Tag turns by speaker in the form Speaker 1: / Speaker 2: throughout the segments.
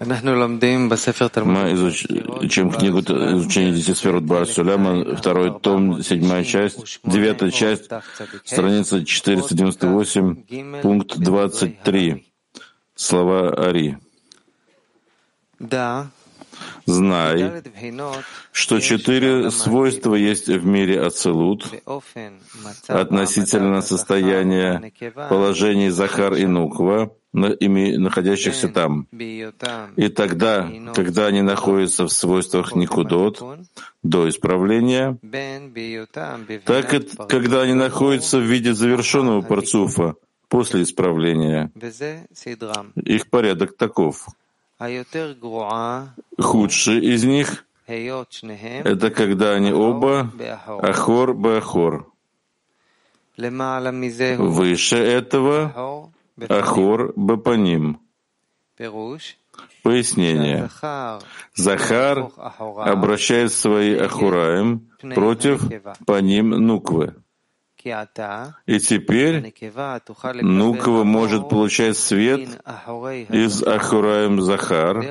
Speaker 1: Мы изучим книгу изучения десяти сфер Бар Суляма, второй том, седьмая часть, девятая часть, страница 498, пункт 23, слова Ари. Знай, что четыре свойства есть в мире Ацелут относительно состояния положений Захар и Нуква, находящихся там. И тогда, когда они находятся в свойствах Никудот, до исправления, так и когда они находятся в виде завершенного парцуфа, после исправления. Их порядок таков. Худший из них — это когда они оба Ахор Беахор. Выше этого Ахор Бапаним. Пояснение. Захар. Обращает свои Ахураем против Паним Нуквы. И теперь Нуква может получать свет из Ахураем Захар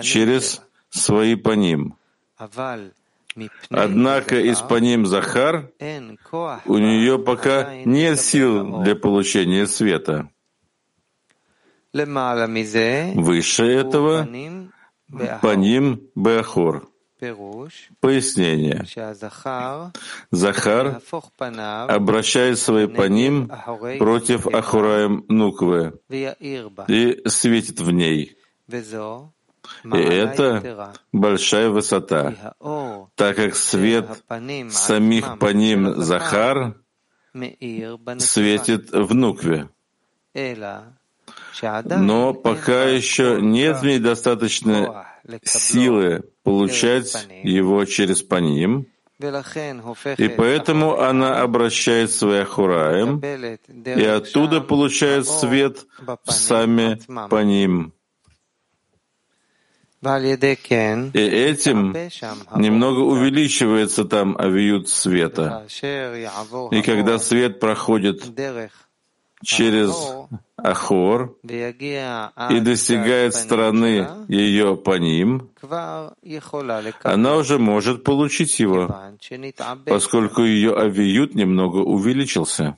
Speaker 1: через свои Паним. Однако из Паним Захар у нее пока нет сил для получения света. Выше этого Паним Беахор. Пояснение. Захар обращает свои паним против Ахураем Нуквы и светит в ней. И это большая высота, так как свет самих паним Захар светит в Нукве. Но пока еще нет в ней достаточно силы получать его через паним, и поэтому она обращает свои ахураем, и оттуда получает свет в сами паним. И этим немного увеличивается там авиют света. И когда свет проходит через Ахор и достигает стороны ее по ним, она уже может получить его, поскольку ее авиют немного увеличился.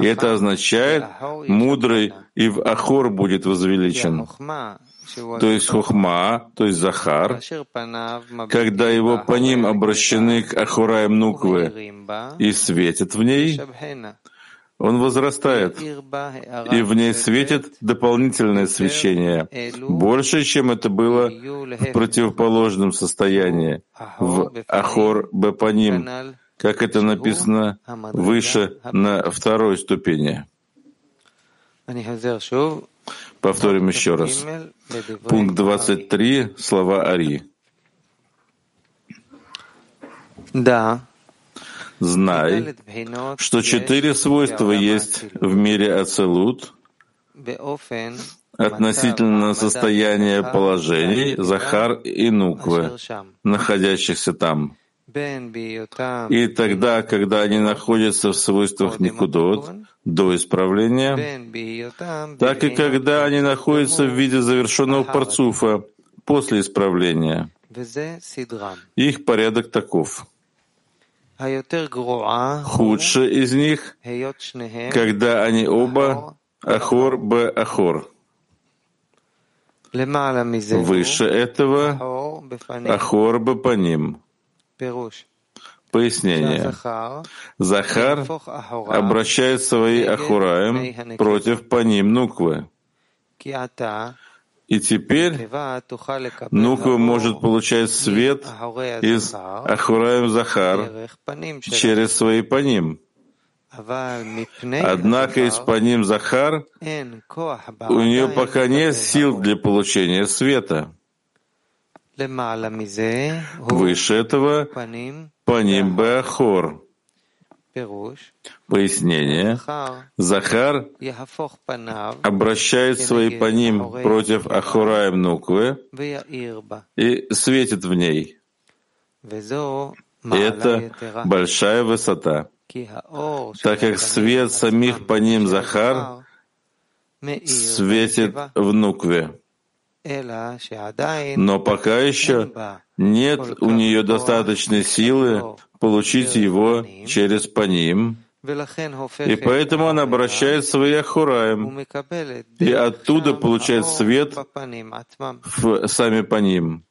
Speaker 1: И это означает, мудрый и в Ахор будет возвеличен. То есть Хухма, то есть Захар, когда его по ним обращены к Ахураем Нуквы и светят в ней, он возрастает, и в ней светит дополнительное свечение, больше, чем это было в противоположном состоянии, в Ахор Бепаним, как это написано выше на второй ступени. Повторим еще раз. Пункт 23, слова Ари.
Speaker 2: Да,
Speaker 1: Знай, что четыре свойства есть в мире Ацелут относительно состояния положений Захар и Нуквы, находящихся там. И тогда, когда они находятся в свойствах Никудот до исправления, так и когда они находятся в виде завершенного парцуфа после исправления. Их порядок таков. Худший из них, когда они оба Ахор. Б Ахор. Выше этого Ахор Б по ним. Пояснение. Захар. Обращает свои Ахураем против Паним Нуквы. И теперь Нуква может получать свет из Ахураем Захар через свои паним. Однако из паним Захар у нее пока нет сил для получения света. Выше этого паним Беахор. Пояснение. Захар обращает свои по ним против Ахураем Нуквы и светит в ней. Это большая высота, так как свет самих по ним Захар светит в Нукве. Но пока еще нет у нее достаточной силы получить его через паним, и поэтому она обращает свои ахураем, и оттуда получает свет в сами по ним.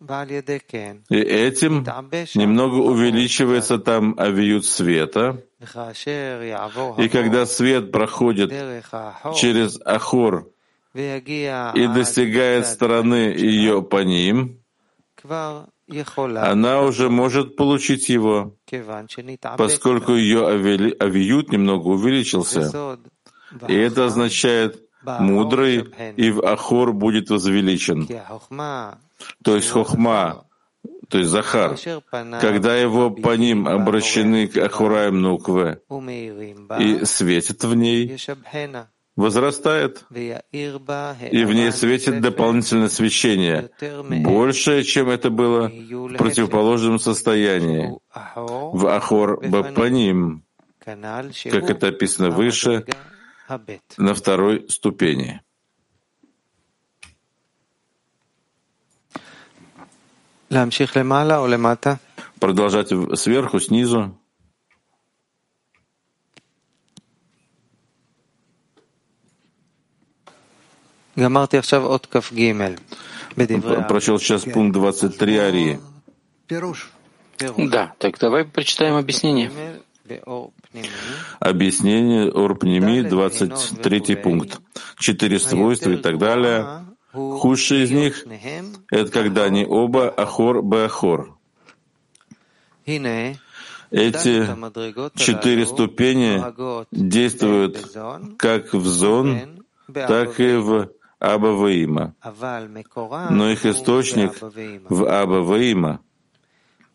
Speaker 1: И этим немного увеличивается там авиют света. И когда свет проходит через Ахор и достигает стороны ее по ним, она уже может получить его, поскольку ее авиют немного увеличился. И это означает, мудрый и в Ахор будет возвеличен. То есть Хохма, то есть Захар, когда его по ним обращены к Ахураем Нукве и светит в ней, возрастает, и в ней светит дополнительное свечение, большее, чем это было в противоположном состоянии, в Ахор Бапаним, как это описано выше, на второй ступени. Продолжать сверху, снизу. Прочел сейчас пункт 23 Арии.
Speaker 3: Да, так давай прочитаем объяснение.
Speaker 1: Объяснение Орпнеми, 23 пункт. Четыре свойства и так далее. Худший из них — это когда они оба ахор беахор. Эти четыре ступени действуют как в зон, так и в Абаваима. Но их источник в Абаваима.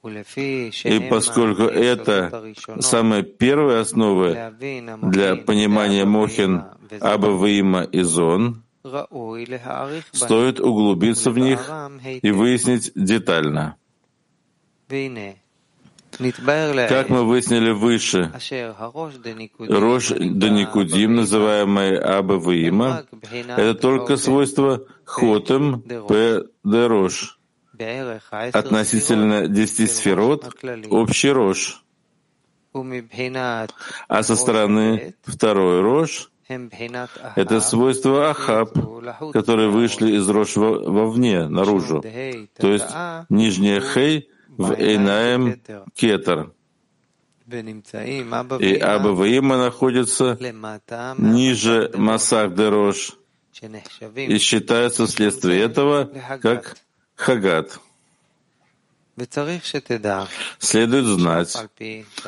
Speaker 1: И поскольку это самая первая основа для понимания Мохин, Абаваима и Зон, стоит углубиться в них и выяснить детально. Как мы выяснили выше, Рош Даникудим, называемый Аба Ваима, это только свойство Хотем П. Рош. Относительно десяти сферот — общий Рош. А со стороны второй Рош — это свойство Ахаб, которые вышли из Рош вовне, наружу. То есть нижняя Хей — в Эйнаем Кетер. И Аба Ваима находится ниже Масах Дерош и считается вследствие этого как Хагат. Следует знать,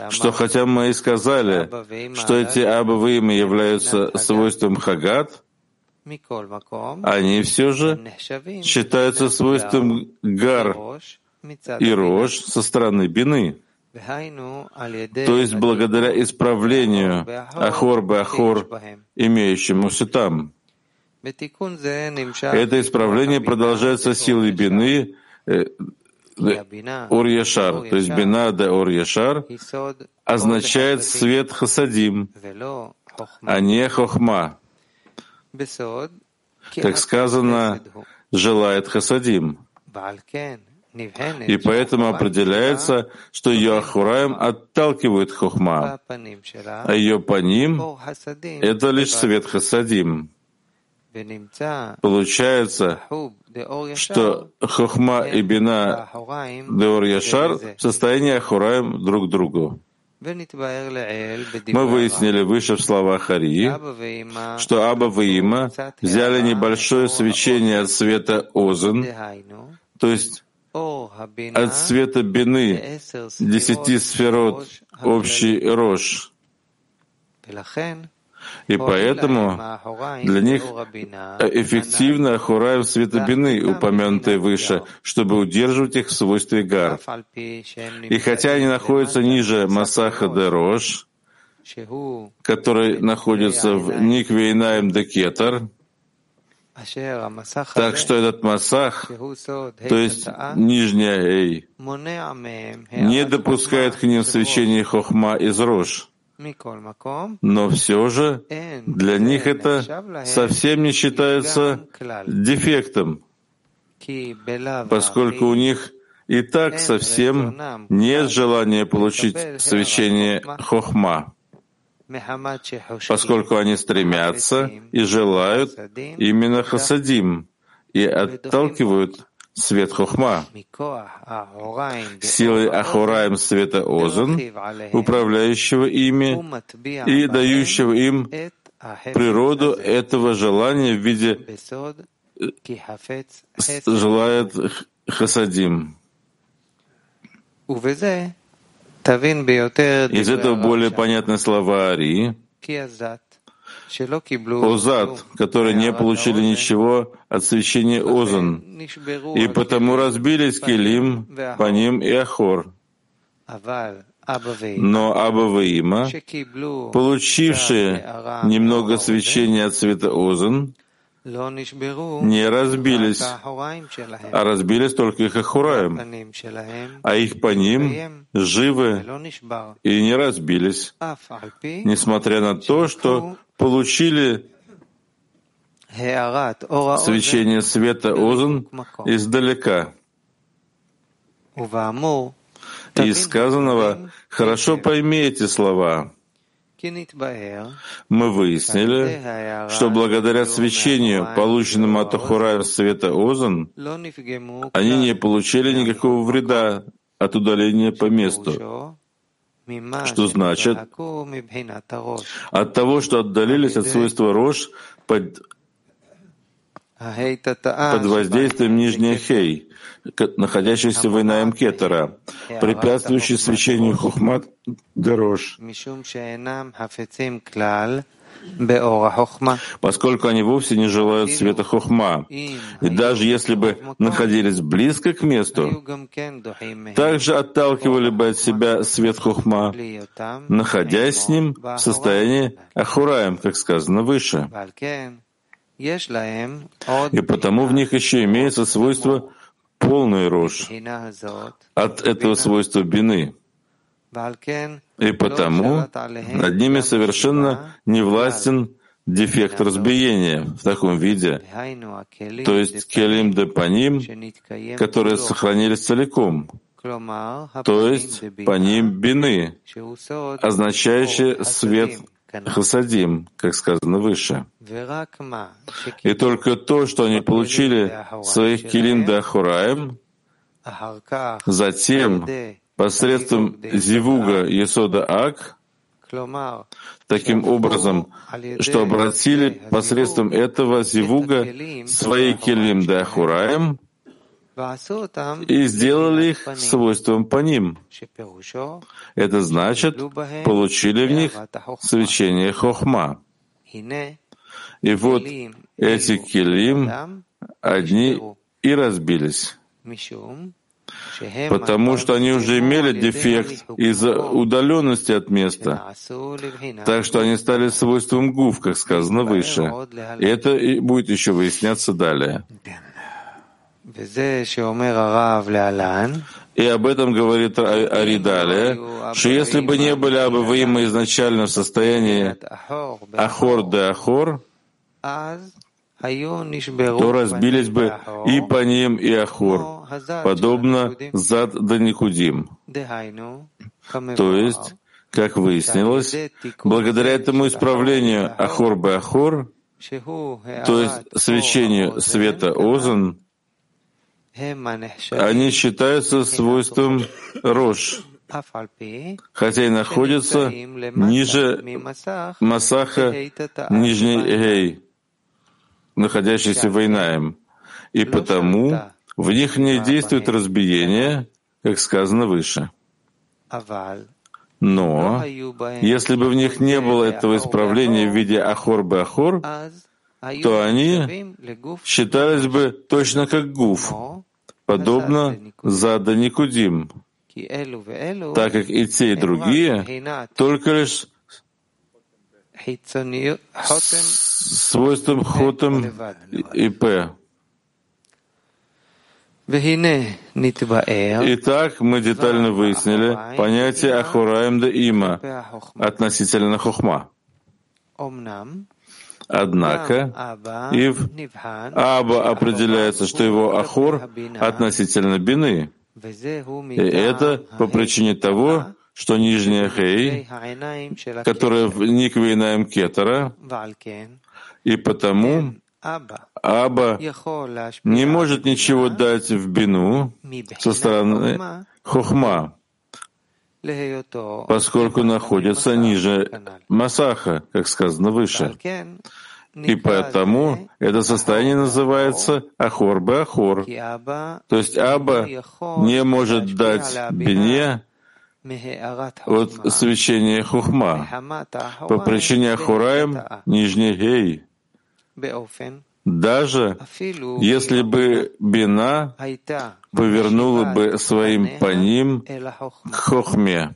Speaker 1: что хотя мы и сказали, что эти абаваимы являются свойством хагат, они все же считаются свойством гар и рожь со стороны бины. То есть благодаря исправлению Ахор-Бе-Ахор, имеющемуся там. Это исправление продолжается силой бины э, Ор-Яшар, то есть бина де Ор-Яшар означает свет Хасадим, а не Хохма. Как сказано, желает Хасадим. И поэтому определяется, что ее Ахураем отталкивает Хохма, а ее по ним — это лишь свет Хасадим. Получается, что Хохма и Бина Деор Яшар в состоянии Ахураем друг другу. Мы выяснили выше в словах Арии, что Аба Ваима взяли небольшое свечение от света Озен, то есть от света бины десяти сферот общий рожь. И поэтому для них эффективно охураем света бины, упомянутые выше, чтобы удерживать их в свойстве гар. И хотя они находятся ниже Масаха де Рош, который находится в Никвейнаем де Кетар, так что этот масах, то есть нижняя Эй, не допускает к ним свечения хохма из рож, но все же для них это совсем не считается дефектом, поскольку у них и так совсем нет желания получить свечение хохма, поскольку они стремятся и желают именно хасадим и отталкивают свет хохма, силой Ахураем света Озон, управляющего ими и дающего им природу этого желания в виде желает хасадим. Из этого более понятны слова Ари, Озад, которые не получили ничего от священия Озан, и потому разбились Келим, по ним и Ахор. Но Аба Има, получившие немного свечения от цвета Озан, не разбились, а разбились только их Ахураем, а их по ним живы и не разбились, несмотря на то, что получили свечение света Озон издалека. Из сказанного хорошо пойми эти слова. Мы выяснили, что благодаря свечению, полученному от Ахурая света Озон, они не получили никакого вреда от удаления по месту, что значит? От того, что отдалились от свойства рожь под, под воздействием нижней хей, находящейся в Инаем Кетера, препятствующей свечению хухмат дорож. Поскольку они вовсе не желают света хохма. И даже если бы находились близко к месту, также отталкивали бы от себя свет хохма, находясь с ним в состоянии ахураем, как сказано выше. И потому в них еще имеется свойство полной рожь. от этого свойства бины. И потому над ними совершенно не властен дефект разбиения в таком виде, то есть келим де паним, которые сохранились целиком, то есть по ним бины, означающие свет хасадим, как сказано выше. И только то, что они получили своих килим де ахураем, затем посредством зивуга Есода Ак, таким образом, что обратили посредством этого зивуга свои келим да ахураем и сделали их свойством по ним. Это значит, получили в них свечение хохма. И вот эти келим одни и разбились потому что они уже имели дефект из-за удаленности от места, так что они стали свойством гуф, как сказано выше. И это будет еще выясняться далее. И об этом говорит Аридалия, что если бы не были обываемы изначально в состоянии Ахор де Ахор, то разбились бы и по ним, и Ахор, подобно Зад да Никудим. То есть, как выяснилось, благодаря этому исправлению Ахор бы Ахор, то есть свечению света Озон, они считаются свойством рож, хотя и находятся ниже Масаха Нижней Гей, находящийся в Инаем, и потому в них не действует разбиение, как сказано выше. Но если бы в них не было этого исправления в виде ахор бы ахор, то они считались бы точно как гуф, подобно зада никудим, так как и те, и другие только лишь свойством хотом и п. Итак, мы детально выяснили понятие Ахураем да Има относительно Хохма. Однако Ив Аба определяется, что его Ахур относительно Бины. И это по причине того, что нижняя Хей, которая в Никвейнаем Кетера, и потому Аба. Не может ничего дать в бину со стороны Хохма, поскольку находится ниже Масаха, как сказано выше. И поэтому это состояние называется Ахор бы Ахор. То есть Аба не может дать Бине от свечения Хухма по причине Ахураем нижний Гей. Даже если бы Бина повернула бы своим по ним к Хохме.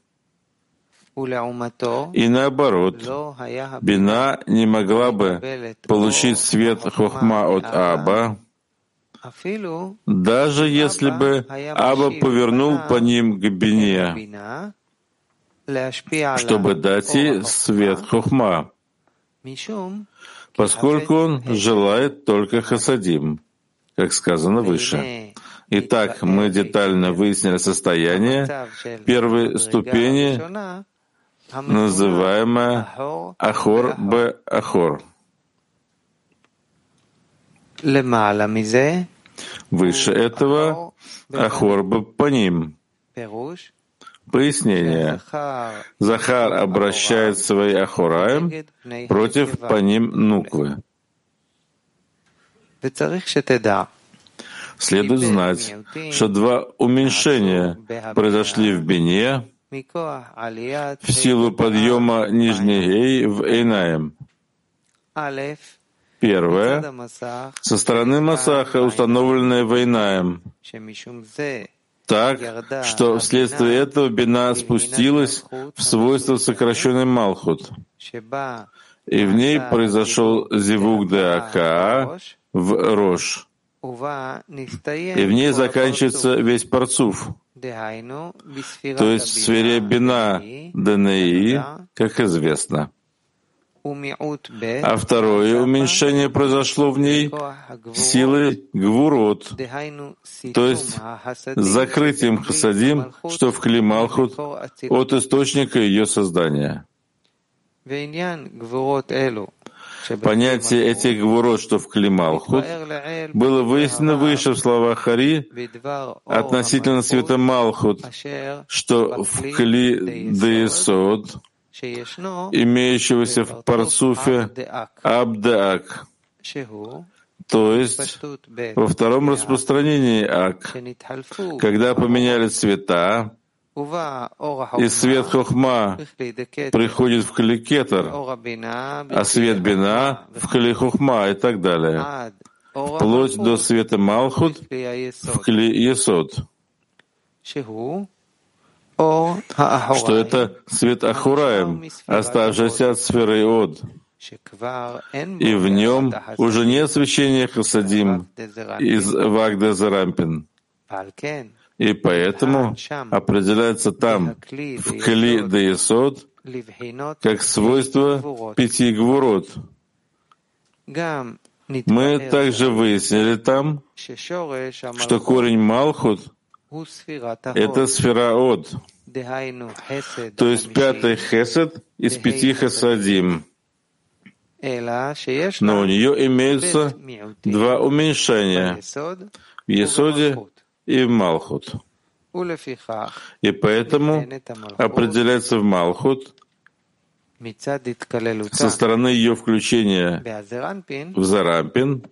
Speaker 1: И наоборот, Бина не могла бы получить свет Хохма от Аба, даже если бы Аба повернул по ним к Бине, чтобы дать ей свет Хохма, поскольку он желает только хасадим, как сказано выше. Итак, мы детально выяснили состояние первой ступени, называемое Ахор Б. Ахор. Выше этого Ахор Б. по ним. Пояснение. Захар обращает свои Ахураем против по ним Нуквы. Следует знать, что два уменьшения произошли в Бине в силу подъема Нижней в Эйнаем. Первое — со стороны Масаха, установленное Вейнаем, так, что вследствие этого бина спустилась в свойство сокращенной Малхут, и в ней произошел зивук де Ака в Рош, и в ней заканчивается весь парцуф, то есть в сфере бина Данеи, как известно. А второе уменьшение произошло в ней силой гвурот, то есть закрытием хасадим, что в Клималхут от источника ее создания. Понятие этих гвурот, что в Клималхут, было выяснено выше в словах Хари относительно света Малхут, что в Кли Деесод, имеющегося в парцуфе Абдаак, то есть во втором распространении Ак, когда поменяли цвета, и свет Хохма приходит в Каликетер, а свет Бина в Кали Хохма и так далее, вплоть до света Малхут в Кли Есод что это свет Ахураем, оставшийся от сферы Иод, и в нем уже нет свечения Хасадим из Вагда Зарампин. И поэтому определяется там, в Кли Деесод, как свойство пяти гвурот. Мы также выяснили там, что корень Малхут — это сфера Од, то есть пятый хесед из пяти хесадим. Но у нее имеются два уменьшения в Есоде и в Малхут. И поэтому определяется в Малхут со стороны ее включения в Зарампин,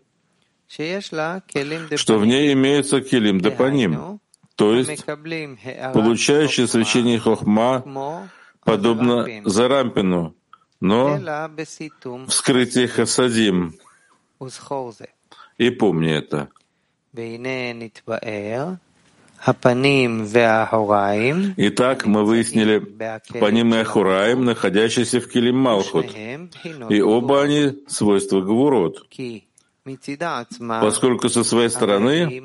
Speaker 1: что в ней имеются килим депаним, то есть получающий свечение Хохма подобно Зарампину, но вскрытие Хасадим. И помни это. Итак, мы выяснили Паним и Ахураим, находящиеся в Килим Малхут, и оба они свойства Гвурот, поскольку со своей стороны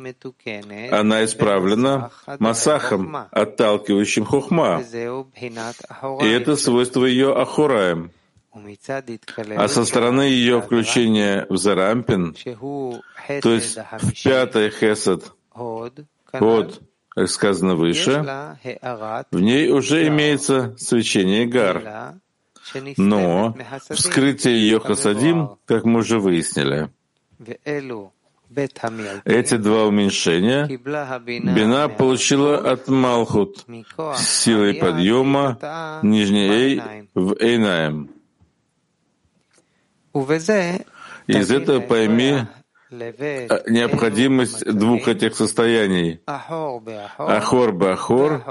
Speaker 1: она исправлена масахом, отталкивающим хухма, и это свойство ее ахураем. А со стороны ее включения в зарампин, то есть в пятый хесед, ход, как сказано выше, в ней уже имеется свечение гар, но вскрытие ее хасадим, как мы уже выяснили, эти два уменьшения Бина получила от Малхут силой подъема нижней Эй в Эйнаем. Из этого пойми необходимость двух этих состояний — Ахор бы Ахор.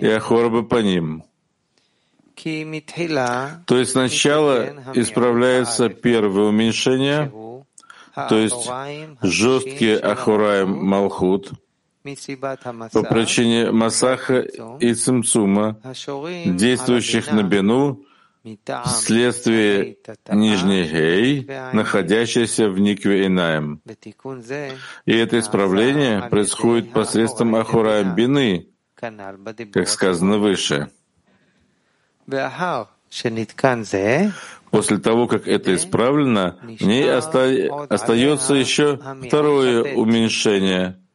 Speaker 1: И Ахор бы по ним. То есть сначала исправляется первое уменьшение, то есть жесткие Ахураем Малхут, по причине Масаха и Цимцума, действующих на Бену, вследствие нижней Гей, находящейся в Никве Инаем. И это исправление происходит посредством Ахураем Бины, как сказано выше. После того, как это исправлено, в ней оста... остается еще второе уменьшение —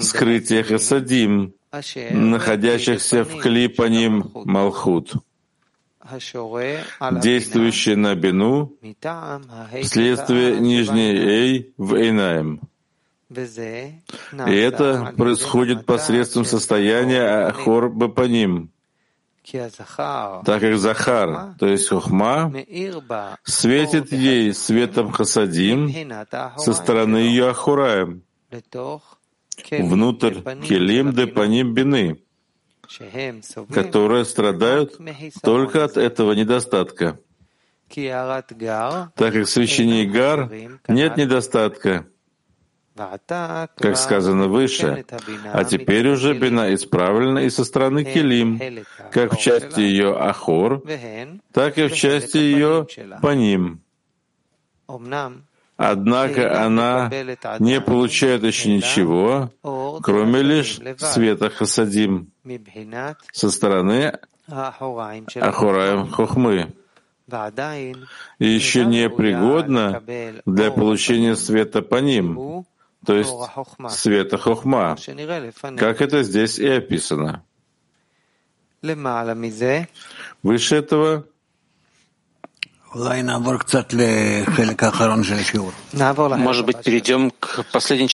Speaker 1: скрытие хасадим, находящихся в клипаним Малхут, действующие на Бину вследствие нижней Эй в Эйнаем. И это происходит посредством состояния Ахор Бапаним, так как Захар, то есть Хухма, светит ей светом Хасадим со стороны ее Ахураем, внутрь Келим Депаним Бины, которые страдают только от этого недостатка. Так как в священии Гар нет недостатка, как сказано выше, а теперь уже бина исправлена и со стороны Келим, как в части ее Ахор, так и в части ее Паним. Однако она не получает еще ничего, кроме лишь света Хасадим со стороны Ахураем Хохмы и еще не пригодна для получения света по ним, то есть света Хохма, как это здесь и описано. Выше этого?
Speaker 3: Может быть, перейдем к последней